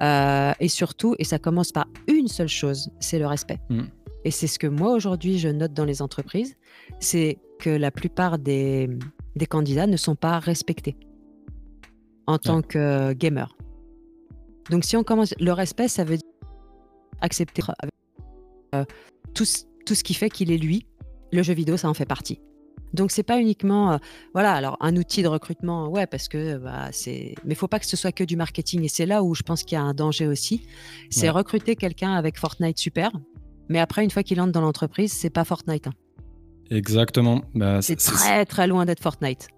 Euh, et surtout, et ça commence par une seule chose, c'est le respect. Mm. Et c'est ce que moi aujourd'hui je note dans les entreprises, c'est que la plupart des, des, candidats ne sont pas respectés en tant que gamer. Donc si on commence, le respect, ça veut dire accepter euh, tout, tout ce qui fait qu'il est lui. Le jeu vidéo, ça en fait partie. Donc c'est pas uniquement euh, voilà alors un outil de recrutement ouais parce que bah, c'est mais faut pas que ce soit que du marketing et c'est là où je pense qu'il y a un danger aussi c'est recruter quelqu'un avec Fortnite super mais après une fois qu'il entre dans l'entreprise c'est pas Fortnite hein. Exactement bah, c'est très très loin d'être Fortnite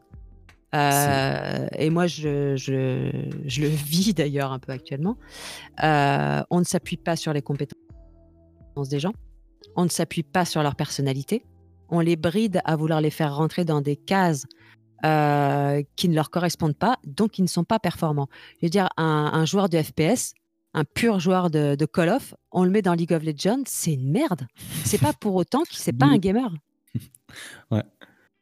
euh, et moi je, je, je, le [laughs] vis d'ailleurs un peu actuellement euh, on ne s'appuie pas sur les compétences des gens on ne s'appuie pas sur leur personnalité on les bride à vouloir les faire rentrer dans des cases euh, qui ne leur correspondent pas, donc ils ne sont pas performants. Je veux dire, un, joueur de FPS, un pur joueur de, Call of, on le met dans League of Legends, c'est une merde. C'est pas pour autant qu'il c'est pas un gamer. Ouais.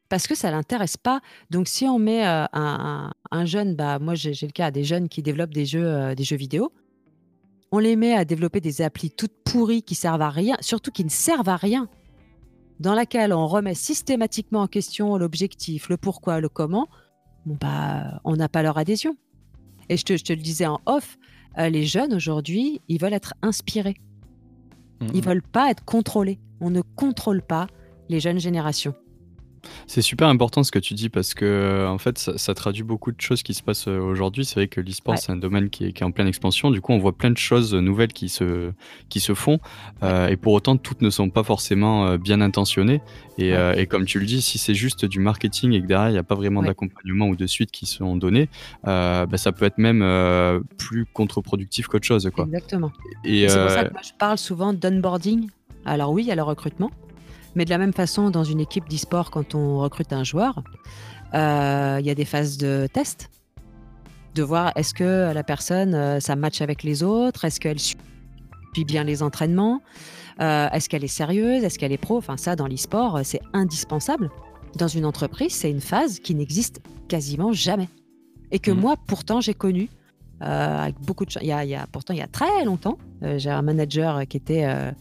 Parce que ça l'intéresse pas. Donc si on met euh, un, jeune, bah moi j'ai le cas des jeunes qui développent des jeux, euh, des jeux vidéo, on les met à développer des applis toutes pourries qui servent à rien, surtout qui ne servent à rien dans laquelle on remet systématiquement en question l'objectif, le pourquoi, le comment, bah, on n'a pas leur adhésion. Et je te, le disais en off, euh, les jeunes aujourd'hui, ils veulent être inspirés. Ils veulent pas être contrôlés. On ne contrôle pas les jeunes générations. C'est super important ce que tu dis parce que euh, en fait ça, traduit beaucoup de choses qui se passent euh, aujourd'hui. C'est vrai que l'e-sport c'est un domaine qui est, en pleine expansion. Du coup, on voit plein de choses nouvelles qui se, qui se font euh, et pour autant toutes ne sont pas forcément bien intentionnées. Et, comme tu le dis, si c'est juste du marketing et que derrière il n'y a pas vraiment d'accompagnement ou de suite qui sont donnés, bah, ça peut être même plus contre-productif qu'autre chose. Quoi. Exactement. Et, c'est pour ça que moi je parle souvent d'onboarding. Alors oui, il y a le recrutement, mais de la même façon, dans une équipe d'e-sport, quand on recrute un joueur, euh, il y a des phases de test, de voir est-ce que la personne, euh, ça match avec les autres, est-ce qu'elle suit bien les entraînements, euh, est-ce qu'elle est sérieuse, est-ce qu'elle est pro. Enfin, ça, dans l'e-sport, c'est indispensable. Dans une entreprise, c'est une phase qui n'existe quasiment jamais. Et que mmh. moi, pourtant, j'ai connu avec beaucoup de il y, a, il y a, pourtant il y a très longtemps j'ai un manager qui était euh,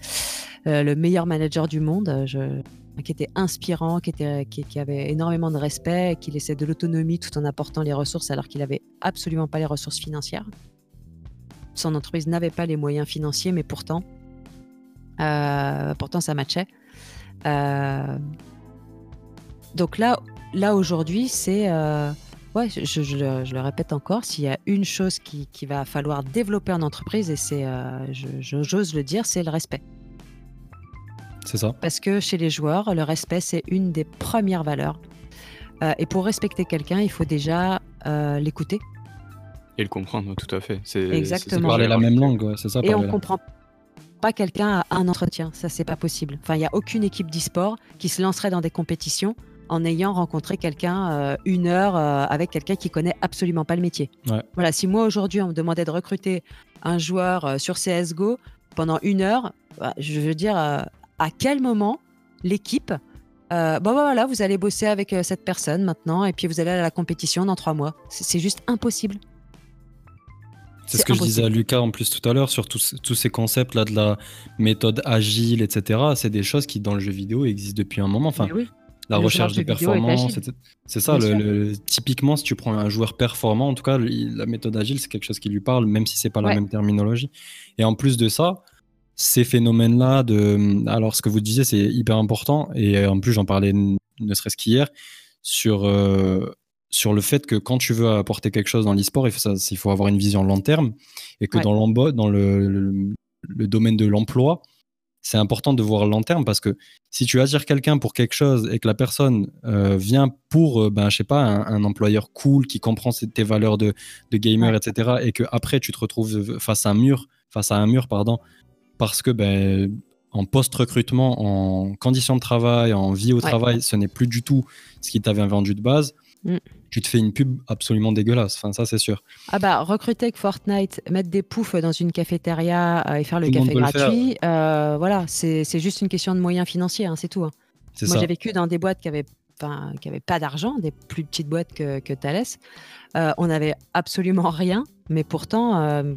le meilleur manager du monde, euh, qui était inspirant, qui, avait énormément de respect, qui laissait de l'autonomie tout en apportant les ressources alors qu'il n'avait absolument pas les ressources financières. Son entreprise n'avait pas les moyens financiers, mais pourtant, euh, pourtant ça matchait. donc là, là aujourd'hui, c'est ouais, je, le, répète encore, s'il y a une chose qui, qui, va falloir développer en entreprise, et c'est, j'ose le dire, c'est le respect. C'est ça. Parce que chez les joueurs, le respect, c'est une des premières valeurs. Euh, et pour respecter quelqu'un, il faut déjà euh, l'écouter. Et le comprendre, tout à fait. C'est Exactement. parler la même langue, c'est ça. Et on ne comprend pas quelqu'un à un entretien, ça c'est pas possible. Enfin, il n'y a aucune équipe d'e-sport qui se lancerait dans des compétitions en ayant rencontré quelqu'un euh, une heure avec quelqu'un qui connaît absolument pas le métier. Voilà, si moi aujourd'hui on me demandait de recruter un joueur sur CS:GO pendant une heure, bah, je veux dire, à quel moment l'équipe, euh, bon, bah, voilà, vous allez bosser avec euh, cette personne maintenant et puis vous allez à la compétition dans trois mois. C'est juste impossible. C'est ce que je disais à Lucas en plus tout à l'heure sur tous, ces concepts là de la méthode agile, etc. C'est des choses qui dans le jeu vidéo existent depuis un moment. Enfin, la recherche de performance, c'est ça. Le, typiquement, si tu prends un joueur performant, en tout cas, la méthode agile, c'est quelque chose qui lui parle, même si c'est pas la même terminologie. Et en plus de ça, ces phénomènes-là, de, alors ce que vous disiez, c'est hyper important. Et euh, en plus, j'en parlais ne serait-ce qu'hier sur, euh, sur le fait que quand tu veux apporter quelque chose dans l'e-sport, il, faut avoir une vision long terme. Et que dans, dans le, le, domaine de l'emploi, c'est important de voir long terme parce que si tu attires quelqu'un pour quelque chose et que la personne euh, vient pour, ben, je sais pas, un, employeur cool qui comprend tes valeurs de, de gamer, etc., et que après tu te retrouves face à un mur, face à un mur, pardon, parce que ben, en post-recrutement, en conditions de travail, en vie au travail, ce n'est plus du tout ce qui t'avait vendu de base. mm. tu te fais une pub absolument dégueulasse. Enfin, ça, c'est sûr. Ah bah, recruter avec Fortnite, mettre des poufs dans une cafétéria euh, et faire le café gratuit, euh, voilà, c'est juste une question de moyens financiers, hein, c'est tout. Hein. Moi, j'ai vécu dans des boîtes qui avaient qui n'avaient pas d'argent, des plus petites boîtes que, que Thales. Euh, on n'avait absolument [laughs] rien, mais pourtant, euh,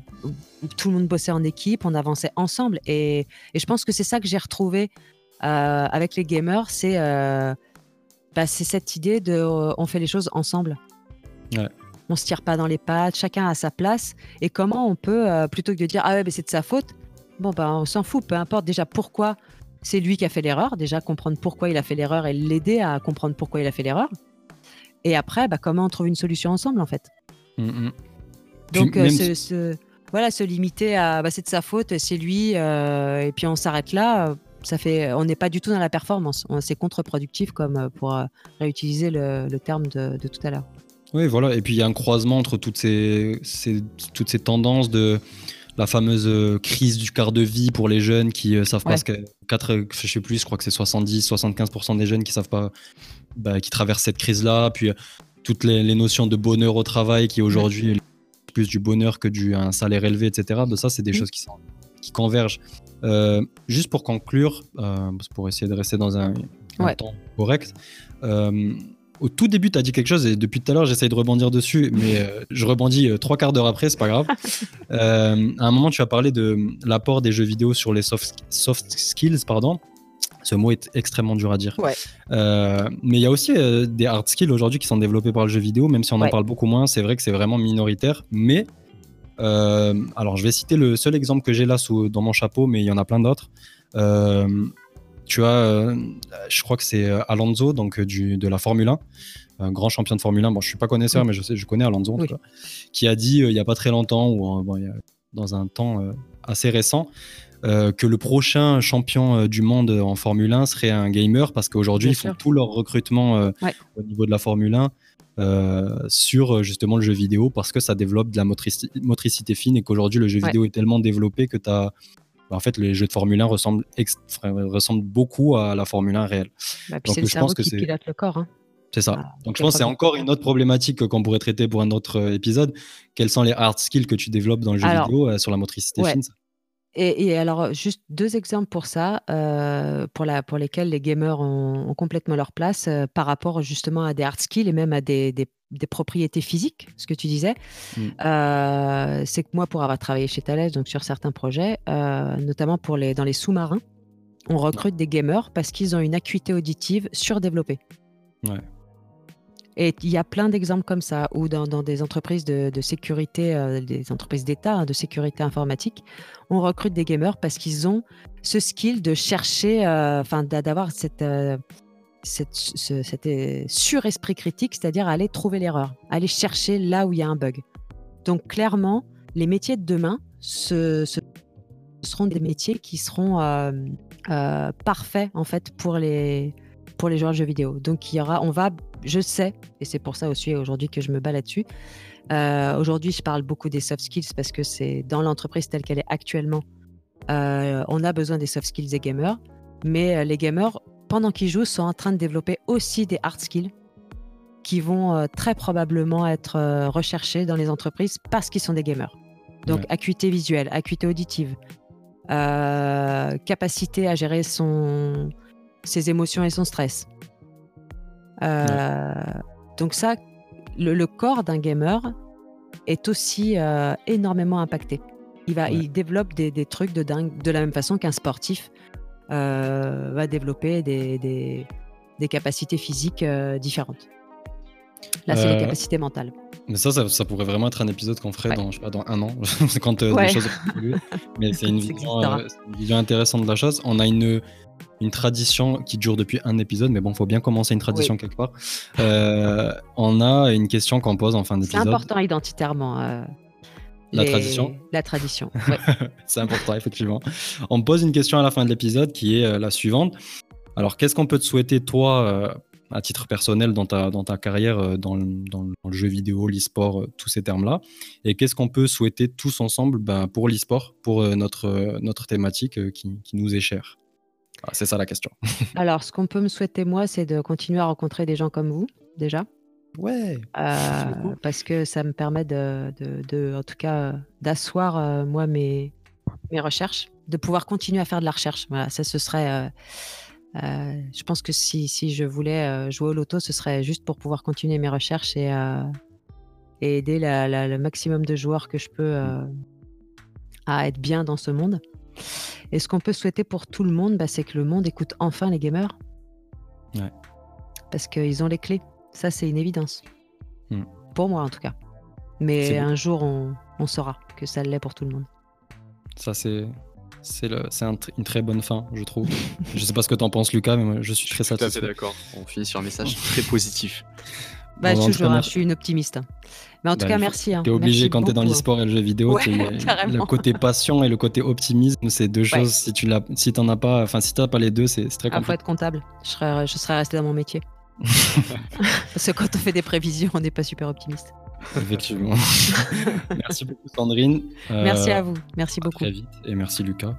tout le monde bossait en équipe, on avançait ensemble. Et, je pense que c'est ça que j'ai retrouvé euh, avec les gamers, c'est bah, cette idée de on fait les choses ensemble. Ouais. On se tire pas dans les pattes, chacun a sa place. Et comment on peut, plutôt que de dire ah ouais, c'est de sa faute, bon bah on s'en fout, peu importe déjà pourquoi c'est lui qui a fait l'erreur. Déjà, comprendre pourquoi il a fait l'erreur et l'aider à comprendre pourquoi il a fait l'erreur. Et après, bah, comment on trouve une solution ensemble, en fait. Mm, mm. Donc, euh, voilà, se limiter à bah, c'est de sa faute, c'est lui, euh, et puis on s'arrête là. Ça fait, on n'est pas du tout dans la performance. C'est contre-productif, comme euh, pour réutiliser le, terme de, tout à l'heure. Oui, voilà. Et puis il y a un croisement entre toutes ces toutes ces tendances de la fameuse euh, crise du quart de vie pour les jeunes qui ne euh, savent pas ce que 4 je sais plus je crois que c'est 70 75% des jeunes qui savent pas bah, qui traversent cette crise là puis euh, toutes les, notions de bonheur au travail qui aujourd'hui plus du bonheur que du un salaire élevé etc bah, ça c'est des choses qui sont, qui convergent. Juste pour conclure pour essayer de rester dans un, temps correct au tout début, tu as dit quelque chose et depuis tout à l'heure, j'essaye de rebondir dessus, mais euh, je rebondis euh, trois quarts d'heure après, c'est pas grave. [laughs] Euh, à un moment, tu as parlé de l'apport des jeux vidéo sur les soft, soft skills, pardon. Ce mot est extrêmement dur à dire. mais il y a aussi des hard skills aujourd'hui qui sont développés par le jeu vidéo, même si on en parle beaucoup moins. C'est vrai que c'est vraiment minoritaire, mais alors je vais citer le seul exemple que j'ai là sous, dans mon chapeau, mais il y en a plein d'autres. Tu as, euh, je crois que c'est euh, Alonso, donc euh, du, de la Formule 1, un grand champion de Formule 1. Bon, je suis pas connaisseur, mais je sais, je connais Alonso en tout cas, qui a dit il y a pas très longtemps ou dans un temps assez récent que le prochain champion du monde en Formule 1 serait un gamer parce qu'aujourd'hui ils font tout leur recrutement au niveau de la Formule 1 sur justement le jeu vidéo parce que ça développe de la motricité fine et qu'aujourd'hui le jeu vidéo est tellement développé que tu as en fait, les jeux de Formule 1 ressemblent, ressemblent beaucoup à la Formule 1 réelle. Bah, Donc, je pense que c'est pilote le corps. Hein. C'est ça. Bah, Donc je pense que c'est encore une autre problématique qu'on pourrait traiter pour un autre euh, épisode. Quels sont les hard skills que tu développes dans le jeu vidéo euh, sur la motricité fine et, alors, juste deux exemples pour ça, euh, pour, la, pour lesquels les gamers ont, complètement leur place par rapport justement à des hard skills et même à des, des des propriétés physiques, ce que tu disais. Mm. Euh, c'est que moi, pour avoir travaillé chez Thales, donc sur certains projets, euh, notamment pour les, dans les sous-marins, on recrute des gamers parce qu'ils ont une acuité auditive surdéveloppée. Et il y a plein d'exemples comme ça, ou dans, des entreprises de, sécurité, euh, des entreprises d'État hein, de sécurité informatique, on recrute des gamers parce qu'ils ont ce skill de chercher, enfin d'avoir cette cette, ce, sur-esprit critique, c'est-à-dire aller trouver l'erreur, aller chercher là où il y a un bug. Donc clairement, les métiers de demain, ce, seront des métiers qui seront euh, euh, parfaits en fait pour les, pour les joueurs de jeux vidéo. Donc il y aura, on va, je sais, et c'est pour ça aussi aujourd'hui que je me bats là-dessus. Euh, aujourd'hui, je parle beaucoup des soft skills parce que c'est dans l'entreprise telle qu'elle est actuellement, on a besoin des soft skills des gamers. Mais les gamers pendant qu'ils jouent, sont en train de développer aussi des hard skills qui vont euh, très probablement être euh, recherchés dans les entreprises parce qu'ils sont des gamers. Donc, acuité visuelle, acuité auditive, euh, capacité à gérer son, ses émotions et son stress. Donc, ça, le, corps d'un gamer est aussi énormément impacté. Il, va, il développe des, des, trucs de dingue de la même façon qu'un sportif euh, va développer des, des, capacités physiques euh, différentes. Là, c'est les euh, capacités mentales. Mais ça, ça, pourrait vraiment être un épisode qu'on ferait dans, je sais pas, dans un an, [laughs] quand les choses Mais [laughs] c'est une, vision, intéressante de la chose. On a une, une tradition qui dure depuis un épisode, mais bon, il faut bien commencer une tradition quelque part. on a une question qu'on pose en fin d'épisode. C'est important identitairement. La tradition La tradition, [laughs] C'est important, effectivement. On pose une question à la fin de l'épisode qui est euh, la suivante. Alors, qu'est-ce qu'on peut te souhaiter, toi, euh, à titre personnel, dans ta, dans ta carrière, euh, dans, le, jeu vidéo, l'e-sport, tous ces termes-là Et qu'est-ce qu'on peut souhaiter tous ensemble ben, pour l'e-sport, pour notre, notre thématique qui, nous est chère? Ah, C'est ça la question. [laughs] Alors, ce qu'on peut me souhaiter, moi, c'est de continuer à rencontrer des gens comme vous, déjà. Ouais. parce que ça me permet de, de, en tout cas, d'asseoir moi mes, mes recherches, de pouvoir continuer à faire de la recherche. Voilà, ça ce serait. Je pense que si, si je voulais jouer au loto, ce serait juste pour pouvoir continuer mes recherches et, et aider le maximum de joueurs que je peux à être bien dans ce monde. Et ce qu'on peut souhaiter pour tout le monde, bah, c'est que le monde écoute enfin les gamers. Ouais. Parce qu'ils ont les clés. Ça, c'est une évidence. Hmm. Pour moi, en tout cas. Mais un jour, on, saura que ça l'est pour tout le monde. Ça, c'est. C'est une très bonne fin, je trouve. je sais pas ce que tu en penses, Lucas, mais moi, je suis très satisfait. Tout à fait d'accord. On finit sur un message [laughs] très positif. Bah, toujours, je suis une optimiste. Mais en tout bah, cas, merci. Hein. Tu es obligé quand tu es dans l'e-sport et le jeu vidéo, [laughs] le côté passion et le côté optimisme, c'est deux choses. Si tu l'as, si t'en as pas, enfin si t'as pas les deux, c'est très compliqué. Il faut être comptable. Je serais, je serais resté dans mon métier. [laughs] Parce que quand on fait des prévisions, on n'est pas super optimiste. Effectivement. [laughs] merci beaucoup Sandrine. merci à vous. Merci beaucoup. À très vite et merci Lucas.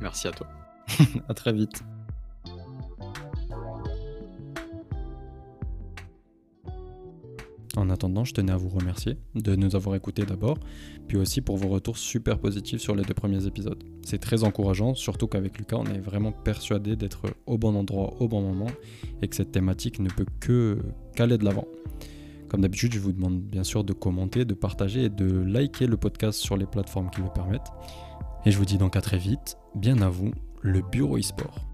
Merci à toi. [laughs] à très vite. En attendant, je tenais à vous remercier de nous avoir écoutés d'abord, puis aussi pour vos retours super positifs sur les deux premiers épisodes. C'est très encourageant, surtout qu'avec Lucas, on est vraiment persuadé d'être au bon endroit au bon moment et que cette thématique ne peut que qu'aller de l'avant. Comme d'habitude, je vous demande bien sûr de commenter, de partager et de liker le podcast sur les plateformes qui le permettent. Et je vous dis donc à très vite, bien à vous, le bureau e-sport.